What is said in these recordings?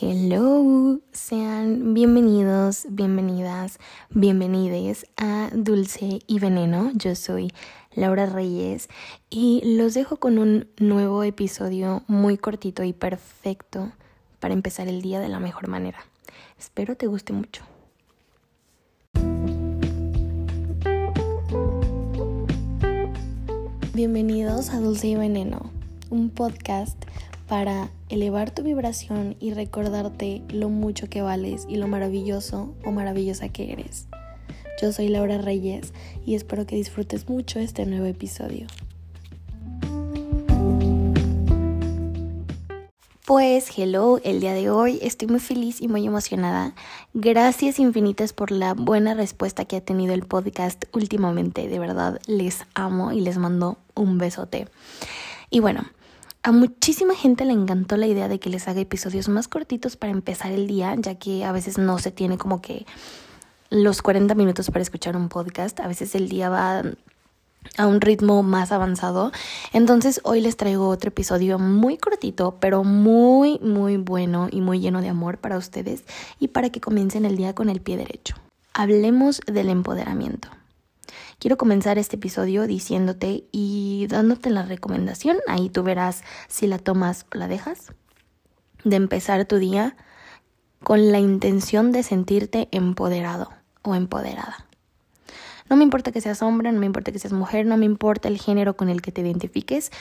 Hello, sean bienvenidos, bienvenidas, bienvenides a Dulce y Veneno. Yo soy Laura Reyes y los dejo con un nuevo episodio muy cortito y perfecto para empezar el día de la mejor manera. Espero te guste mucho. Bienvenidos a Dulce y Veneno, un podcast para elevar tu vibración y recordarte lo mucho que vales y lo maravilloso o maravillosa que eres. Yo soy Laura Reyes y espero que disfrutes mucho este nuevo episodio. Pues hello, el día de hoy estoy muy feliz y muy emocionada. Gracias infinitas por la buena respuesta que ha tenido el podcast últimamente. De verdad, les amo y les mando un besote. Y bueno, a muchísima gente le encantó la idea de que les haga episodios más cortitos para empezar el día, ya que a veces no se tiene como que los 40 minutos para escuchar un podcast, a veces el día va a un ritmo más avanzado. Entonces hoy les traigo otro episodio muy cortito, pero muy, muy bueno y muy lleno de amor para ustedes y para que comiencen el día con el pie derecho. Hablemos del empoderamiento. Quiero comenzar este episodio diciéndote y dándote la recomendación, ahí tú verás si la tomas o la dejas, de empezar tu día con la intención de sentirte empoderado o empoderada. No me importa que seas hombre, no me importa que seas mujer, no me importa el género con el que te identifiques,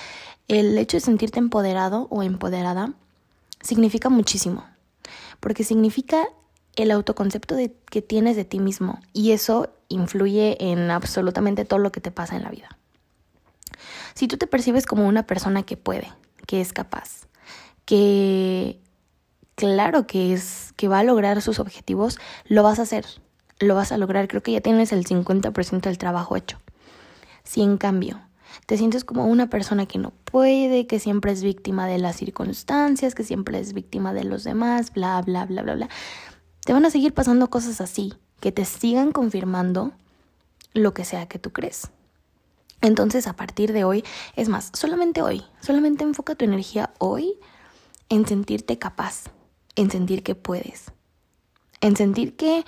el hecho de sentirte empoderado o empoderada significa muchísimo, porque significa el autoconcepto que tienes de ti mismo. Y eso influye en absolutamente todo lo que te pasa en la vida. Si tú te percibes como una persona que puede, que es capaz, que claro que es que va a lograr sus objetivos, lo vas a hacer, lo vas a lograr, creo que ya tienes el 50% del trabajo hecho. Si en cambio te sientes como una persona que no puede, que siempre es víctima de las circunstancias, que siempre es víctima de los demás, bla, bla, bla, bla, bla, te van a seguir pasando cosas así, que te sigan confirmando lo que sea que tú crees. Entonces, a partir de hoy, es más, solamente hoy, solamente enfoca tu energía hoy en sentirte capaz, en sentir que puedes, en sentir que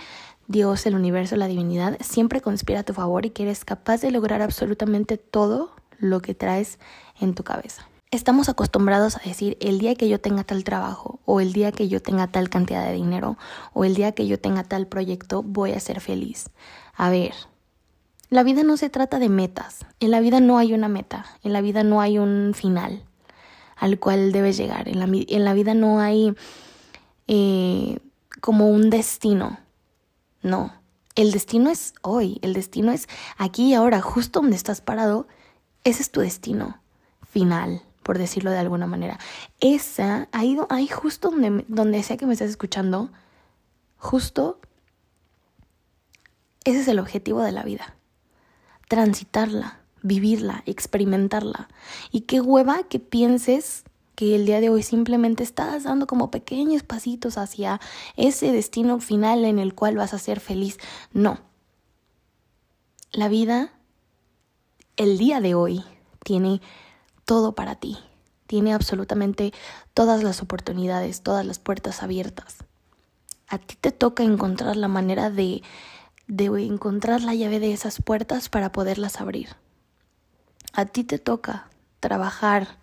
Dios, el universo, la divinidad siempre conspira a tu favor y que eres capaz de lograr absolutamente todo lo que traes en tu cabeza. Estamos acostumbrados a decir el día que yo tenga tal trabajo o el día que yo tenga tal cantidad de dinero o el día que yo tenga tal proyecto voy a ser feliz. A ver, la vida no se trata de metas, en la vida no hay una meta, en la vida no hay un final al cual debes llegar, en la, vida no hay eh, como un destino, no, el destino es hoy, el destino es aquí y ahora, justo donde estás parado, ese es tu destino final por decirlo de alguna manera. Esa, ahí, ahí justo donde, donde sea que me estés escuchando, justo ese es el objetivo de la vida. Transitarla, vivirla, experimentarla. Y qué hueva que pienses que el día de hoy simplemente estás dando como pequeños pasitos hacia ese destino final en el cual vas a ser feliz. No. La vida, el día de hoy, tiene todo para ti. Tiene absolutamente todas las oportunidades, todas las puertas abiertas. A ti te toca encontrar la manera de, de encontrar la llave de esas puertas para poderlas abrir. A ti te toca trabajar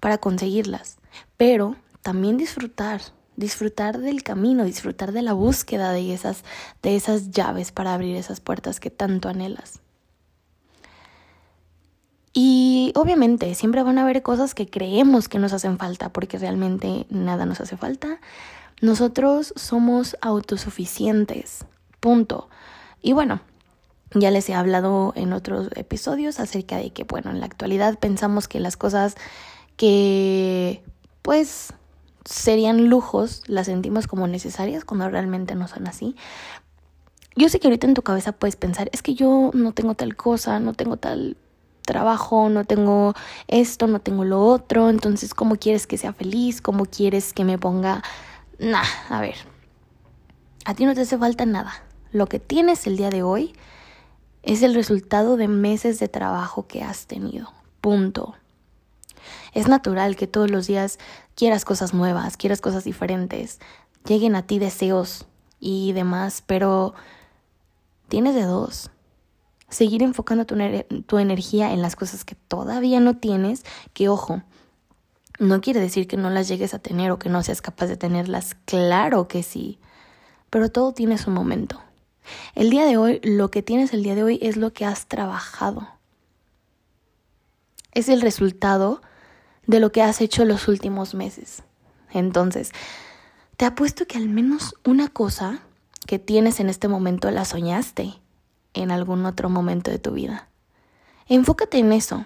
para conseguirlas, pero también disfrutar, disfrutar del camino, disfrutar de la búsqueda de esas, de esas llaves para abrir esas puertas que tanto anhelas. Y obviamente siempre van a haber cosas que creemos que nos hacen falta porque realmente nada nos hace falta. Nosotros somos autosuficientes, punto. Y bueno, ya les he hablado en otros episodios acerca de que, bueno, en la actualidad pensamos que las cosas que pues serían lujos las sentimos como necesarias cuando realmente no son así. Yo sé que ahorita en tu cabeza puedes pensar, es que yo no tengo tal cosa, no tengo tal trabajo, no tengo esto, no tengo lo otro, entonces ¿cómo quieres que sea feliz? ¿Cómo quieres que me ponga? Nah, a ver, a ti no te hace falta nada. Lo que tienes el día de hoy es el resultado de meses de trabajo que has tenido. Punto. Es natural que todos los días quieras cosas nuevas, quieras cosas diferentes, lleguen a ti deseos y demás, pero tienes de dos. Seguir enfocando tu, energía en las cosas que todavía no tienes, que ojo, no quiere decir que no las llegues a tener o que no seas capaz de tenerlas. Claro que sí, pero todo tiene su momento. El día de hoy, lo que tienes el día de hoy es lo que has trabajado. Es el resultado de lo que has hecho los últimos meses. Entonces, te apuesto que al menos una cosa que tienes en este momento la soñaste en algún otro momento de tu vida. Enfócate en eso.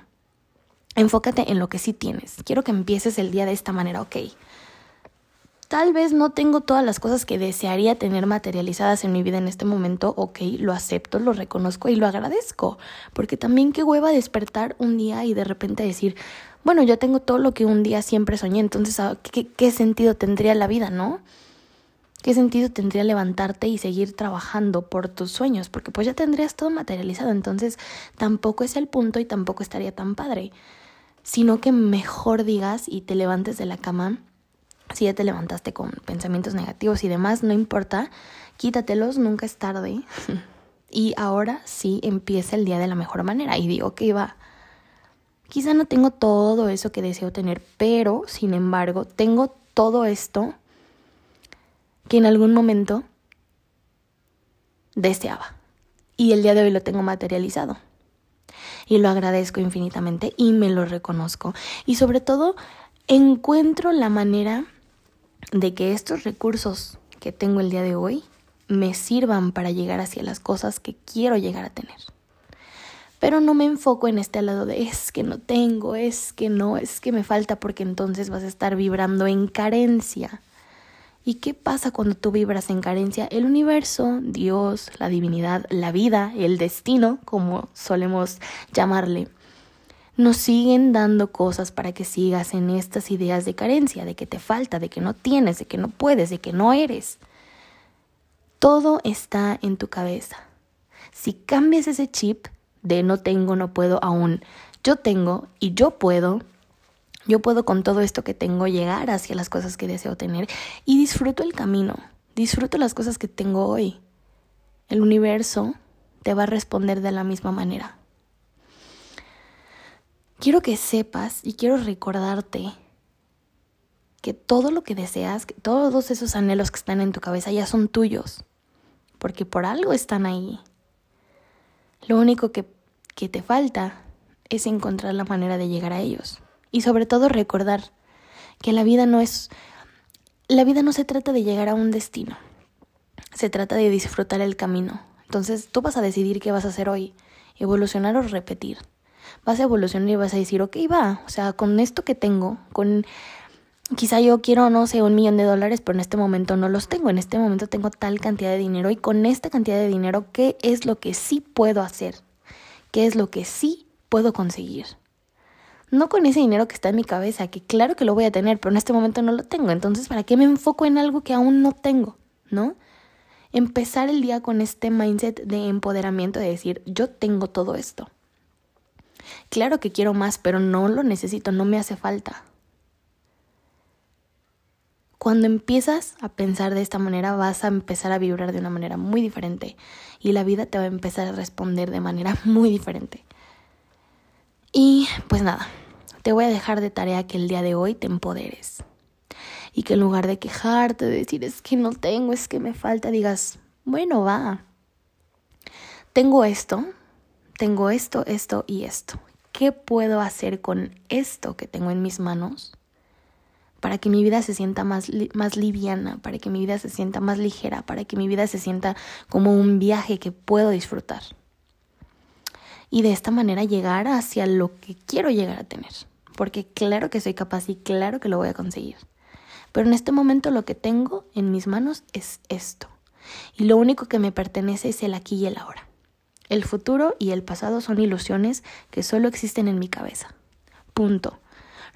Enfócate en lo que sí tienes. Quiero que empieces el día de esta manera, ok. Tal vez no tengo todas las cosas que desearía tener materializadas en mi vida en este momento, ok, lo acepto, lo reconozco y lo agradezco, porque también qué hueva despertar un día y de repente decir, bueno, yo tengo todo lo que un día siempre soñé, entonces, ah, ¿qué, qué sentido tendría la vida, no? ¿Qué sentido tendría levantarte y seguir trabajando por tus sueños? Porque pues ya tendrías todo materializado, entonces tampoco es el punto y tampoco estaría tan padre, sino que mejor digas y te levantes de la cama, si ya te levantaste con pensamientos negativos y demás, no importa, quítatelos, nunca es tarde. y ahora sí empieza el día de la mejor manera y digo que va Quizá no tengo todo eso que deseo tener, pero sin embargo tengo todo esto que en algún momento deseaba. Y el día de hoy lo tengo materializado. Y lo agradezco infinitamente y me lo reconozco. Y sobre todo encuentro la manera de que estos recursos que tengo el día de hoy me sirvan para llegar hacia las cosas que quiero llegar a tener pero no me enfoco en este lado de es que no tengo, es que no, es que me falta, porque entonces vas a estar vibrando en carencia. ¿Y qué pasa cuando tú vibras en carencia? El universo, Dios, la divinidad, la vida, el destino, como solemos llamarle, nos siguen dando cosas para que sigas en estas ideas de carencia, de que te falta, de que no tienes, de que no puedes, de que no eres. Todo está en tu cabeza. Si cambias ese chip, de no tengo, no puedo aún. Yo tengo y yo puedo. Yo puedo con todo esto que tengo llegar hacia las cosas que deseo tener y disfruto el camino. Disfruto las cosas que tengo hoy. El universo te va a responder de la misma manera. Quiero que sepas y quiero recordarte que todo lo que deseas, que todos esos anhelos que están en tu cabeza ya son tuyos, porque por algo están ahí. Lo único que, que te falta es encontrar la manera de llegar a ellos. Y sobre todo recordar que la vida no es... La vida no se trata de llegar a un destino. Se trata de disfrutar el camino. Entonces tú vas a decidir qué vas a hacer hoy. Evolucionar o repetir. Vas a evolucionar y vas a decir, ok, va. O sea, con esto que tengo, con quizá yo quiero, no sé, un millón de dólares, pero en este momento no los tengo. En este momento tengo tal cantidad de dinero y con esta cantidad de dinero, ¿qué es lo que sí puedo hacer? ¿Qué es lo que sí puedo conseguir? No con ese dinero que está en mi cabeza, que claro que lo voy a tener, pero en este momento no lo tengo. Entonces, ¿para qué me enfoco en algo que aún no tengo? ¿No? Empezar el día con este mindset de empoderamiento, de decir, yo tengo todo esto. Claro que quiero más, pero no lo necesito, no me hace falta. Cuando empiezas a pensar de esta manera, vas a empezar a vibrar de una manera muy diferente y la vida te va a empezar a responder de manera muy diferente. Y pues nada, te voy a dejar de tarea que el día de hoy te empoderes. Y que en lugar de quejarte, de decir es que no tengo, es que me falta, digas, bueno, va. Tengo esto, tengo esto, esto y esto. ¿Qué puedo hacer con esto que tengo en mis manos? para que mi vida se sienta más, más liviana, para que mi vida se sienta más ligera, para que mi vida se sienta como un viaje que puedo disfrutar. Y de esta manera llegar hacia lo que quiero llegar a tener, porque claro que soy capaz y claro que lo voy a conseguir. Pero en este momento lo que tengo en mis manos es esto. Y lo único que me pertenece es el aquí y el ahora. El futuro y el pasado son ilusiones que solo existen en mi cabeza. Punto.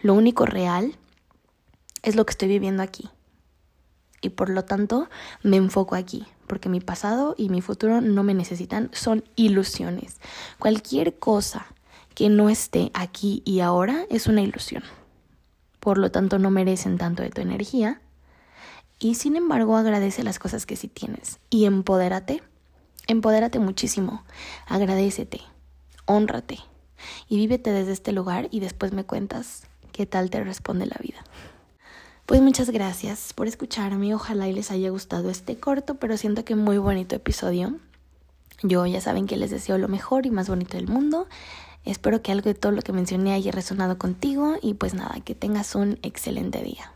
Lo único real es lo que estoy viviendo aquí. Y por lo tanto me enfoco aquí, porque mi pasado y mi futuro no me necesitan, son ilusiones. Cualquier cosa que no esté aquí y ahora es una ilusión. Por lo tanto, no merecen tanto de tu energía. Y sin embargo, agradece las cosas que sí tienes y empodérate. Empodérate muchísimo. Agradecete. Honrate. Y vívete desde este lugar y después me cuentas qué tal te responde la vida. Pues muchas gracias por escucharme. Ojalá y les haya gustado este corto, pero siento que muy bonito episodio. Yo ya saben que les deseo lo mejor y más bonito del mundo. Espero que algo de todo lo que mencioné haya resonado contigo y pues nada, que tengas un excelente día.